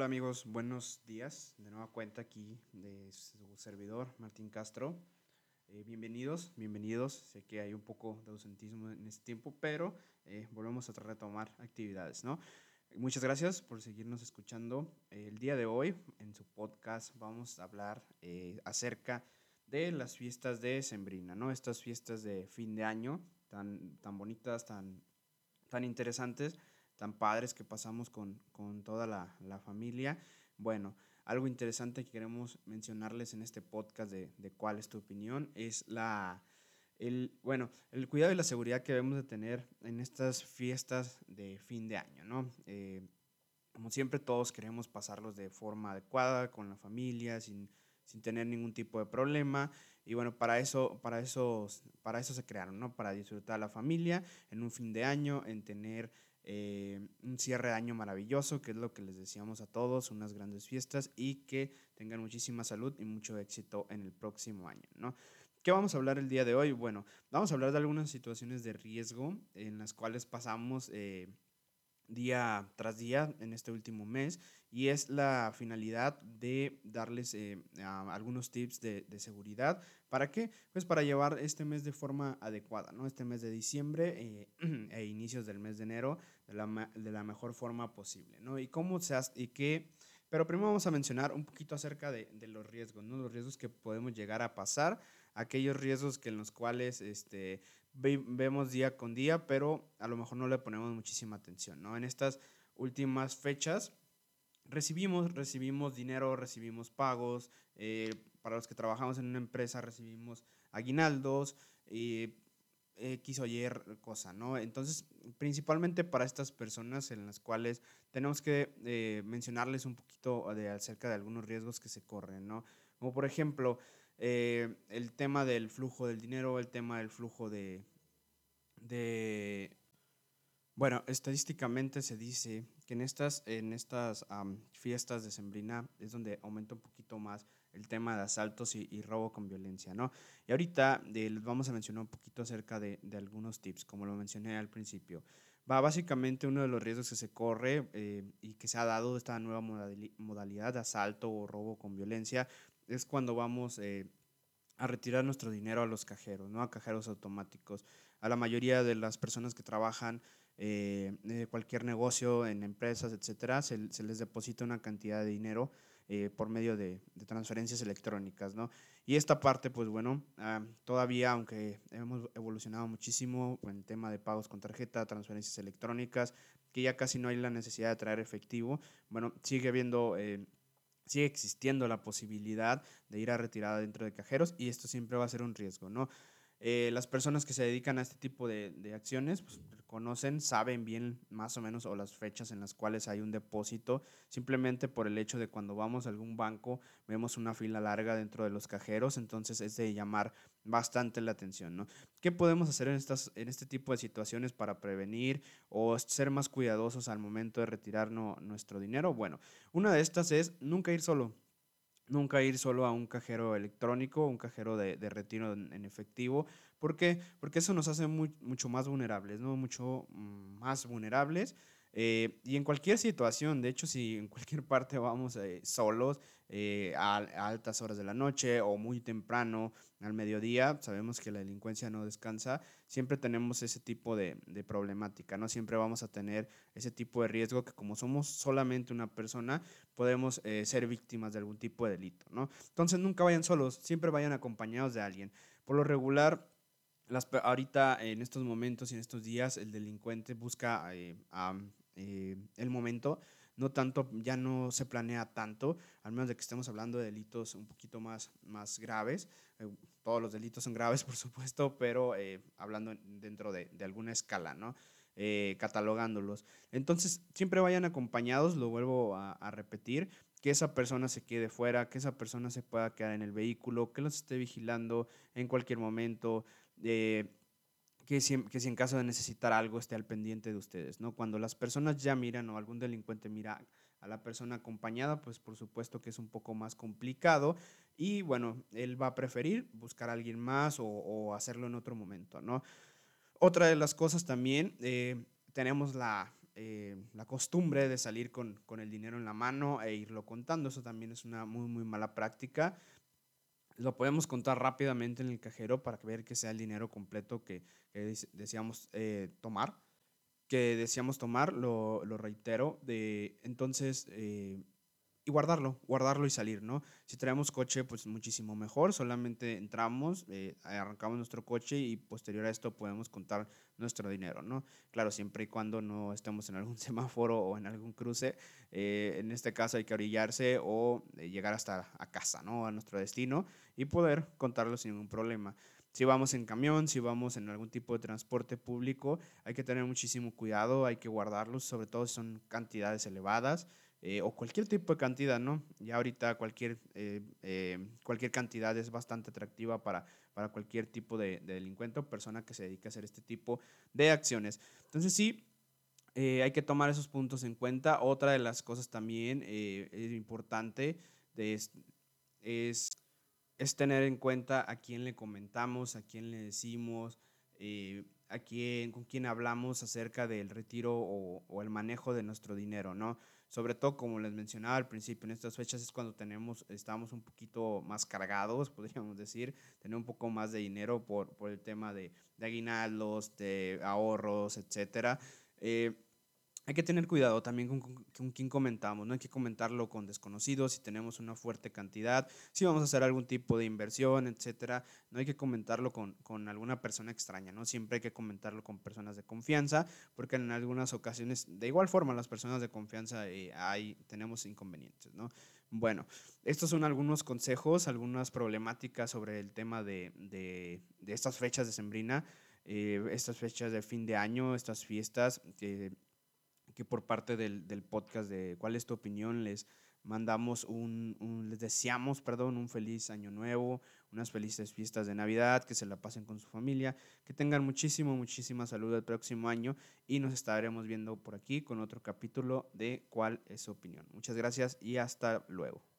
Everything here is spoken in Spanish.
Hola amigos, buenos días. De nueva cuenta aquí de su servidor, Martín Castro. Eh, bienvenidos, bienvenidos. Sé que hay un poco de ausentismo en este tiempo, pero eh, volvemos a retomar actividades, ¿no? Muchas gracias por seguirnos escuchando. el día de hoy, en su podcast, vamos a hablar eh, acerca de las fiestas de Sembrina, ¿no? Estas fiestas de fin de año tan, tan bonitas, tan, tan interesantes tan padres que pasamos con, toda la, familia. Bueno, algo interesante que queremos mencionarles en este podcast de, cuál es tu opinión es la, el, bueno, el cuidado y la seguridad que debemos de tener en estas fiestas de fin de año, ¿no? Eh, como siempre todos queremos pasarlos de forma adecuada con la familia, sin, sin tener ningún tipo de problema. Y bueno, para eso, para, eso, para eso se crearon, ¿no? Para disfrutar a la familia en un fin de año, en tener eh, un cierre de año maravilloso, que es lo que les decíamos a todos, unas grandes fiestas y que tengan muchísima salud y mucho éxito en el próximo año, ¿no? ¿Qué vamos a hablar el día de hoy? Bueno, vamos a hablar de algunas situaciones de riesgo en las cuales pasamos eh, día tras día en este último mes y es la finalidad de darles eh, algunos tips de, seguridad. ¿Para qué? Pues para llevar este mes de forma adecuada, ¿no? Este mes de diciembre eh, e inicios del mes de enero de la, de la, mejor forma posible, ¿no? Y cómo se hace, y qué... Pero primero vamos a mencionar un poquito acerca de, de, los riesgos, ¿no? Los riesgos que podemos llegar a pasar, aquellos riesgos que en los cuales este, vemos día con día, pero a lo mejor no le ponemos muchísima atención, ¿no? En estas últimas fechas recibimos, recibimos dinero, recibimos pagos, eh, para los que trabajamos en una empresa recibimos aguinaldos, eh, X o Y cosa, ¿no? Entonces, principalmente para estas personas en las cuales tenemos que eh, mencionarles un poquito de, acerca de algunos riesgos que se corren, ¿no? Como por ejemplo, eh, el tema del flujo del dinero, el tema del flujo de, bueno, estadísticamente se dice que en estas, en estas fiestas de Sembrina es donde aumenta un poquito más el tema de asaltos y, robo con violencia, ¿no? Y ahorita eh, les vamos a mencionar un poquito acerca de, de, algunos tips, como lo mencioné al principio. Va básicamente uno de los riesgos que se corre eh, y que se ha dado esta nueva modalidad de asalto o robo con violencia es cuando vamos eh, a retirar nuestro dinero a los cajeros, ¿no? A cajeros automáticos. A la mayoría de las personas que trabajan eh, cualquier negocio, en empresas, etcétera, se, les deposita una cantidad de dinero eh, por medio de, transferencias electrónicas, ¿no? Y esta parte, pues bueno, ah, todavía, aunque hemos evolucionado muchísimo en tema de pagos con tarjeta, transferencias electrónicas, que ya casi no hay la necesidad de traer efectivo, bueno, sigue habiendo sigue existiendo la posibilidad de ir a retirada dentro de cajeros y esto siempre va a ser un riesgo, ¿no? Eh, las personas que se dedican a este tipo de, de acciones pues, conocen, saben bien más o menos o las fechas en las cuales hay un depósito, simplemente por el hecho de cuando vamos a algún banco vemos una fila larga dentro de los cajeros, entonces es de llamar bastante la atención, ¿no? ¿Qué podemos hacer en, estas, en este tipo de situaciones para prevenir o ser más cuidadosos al momento de retirar nuestro dinero? Bueno, una de estas es nunca ir solo. Nunca ir solo a un cajero electrónico, un cajero de, retiro en, efectivo. ¿Por qué? Porque eso nos hace mucho más vulnerables, ¿no? Mucho mm, más vulnerables eh, y en cualquier situación, de hecho, si en cualquier parte vamos eh, solos eh, a, altas horas de la noche o muy temprano al mediodía, sabemos que la delincuencia no descansa, siempre tenemos ese tipo de, de, problemática, ¿no? Siempre vamos a tener ese tipo de riesgo que como somos solamente una persona, podemos ser víctimas de algún tipo de delito, ¿no? Entonces nunca vayan solos, siempre vayan acompañados de alguien. Por lo regular, ahorita en estos momentos y en estos días el delincuente busca a eh, el momento, no tanto, ya no se planea tanto, al menos de que estemos hablando de delitos un poquito más, más graves. Eh, todos los delitos son graves, por supuesto, pero eh, hablando dentro de, de, alguna escala, ¿no? catalogándolos. Entonces, siempre vayan acompañados, lo vuelvo a, a, repetir, que esa persona se quede fuera, que esa persona se pueda quedar en el vehículo, que los esté vigilando en cualquier momento que si, que si en caso de necesitar algo esté al pendiente de ustedes, ¿no? Cuando las personas ya miran o algún delincuente mira a la persona acompañada, pues por supuesto que es un poco más complicado y bueno, él va a preferir buscar a alguien más o, hacerlo en otro momento, ¿no? Otra de las cosas también, eh, tenemos la, eh, la costumbre de salir con, con, el dinero en la mano e irlo contando. Eso también es una muy, muy mala práctica. Lo podemos contar rápidamente en el cajero para ver que sea el dinero completo que, que deseamos eh, tomar. Que deseamos tomar, lo, reitero. De, entonces, eh, guardarlo, guardarlo y salir, ¿no? Si traemos coche, pues muchísimo mejor, solamente entramos, eh, arrancamos nuestro coche y posterior a esto podemos contar nuestro dinero, ¿no? Claro, siempre y cuando no estemos en algún semáforo o en algún cruce, eh, en este caso hay que orillarse o eh, llegar hasta a casa, ¿no? A nuestro destino y poder contarlo sin ningún problema. Si vamos en camión, si vamos en algún tipo de transporte público, hay que tener muchísimo cuidado, hay que guardarlos, sobre todo si son cantidades elevadas. Eh, o cualquier tipo de cantidad, ¿no? Ya ahorita cualquier, eh, eh, cualquier cantidad es bastante atractiva para, para cualquier tipo de, delincuente o persona que se dedique a hacer este tipo de acciones. Entonces sí, hay que tomar esos puntos en cuenta. Otra de las cosas también es importante es, es, es, tener en cuenta a quién le comentamos, a quién le decimos, a quién, con quién hablamos acerca del retiro o, o el manejo de nuestro dinero, ¿no? Sobre todo como les mencionaba al principio, en estas fechas es cuando tenemos, estamos un poquito más cargados, podríamos decir, tener un poco más de dinero por, por el tema de, de aguinaldos, de ahorros, etcétera. Eh, hay que tener cuidado también con, quién comentamos, no hay que comentarlo con desconocidos si tenemos una fuerte cantidad, si vamos a hacer algún tipo de inversión, etcétera, no hay que comentarlo con, con, alguna persona extraña, ¿no? Siempre hay que comentarlo con personas de confianza, porque en algunas ocasiones, de igual forma, las personas de confianza eh, hay, tenemos inconvenientes, ¿no? Bueno, estos son algunos consejos, algunas problemáticas sobre el tema de, de, de estas fechas de Sembrina, eh, estas fechas de fin de año, estas fiestas. Eh, que por parte del, podcast de cuál es tu opinión les mandamos un, un, les deseamos, perdón, un feliz año nuevo, unas felices fiestas de Navidad, que se la pasen con su familia, que tengan muchísimo, muchísima salud el próximo año y nos estaremos viendo por aquí con otro capítulo de cuál es su opinión. Muchas gracias y hasta luego.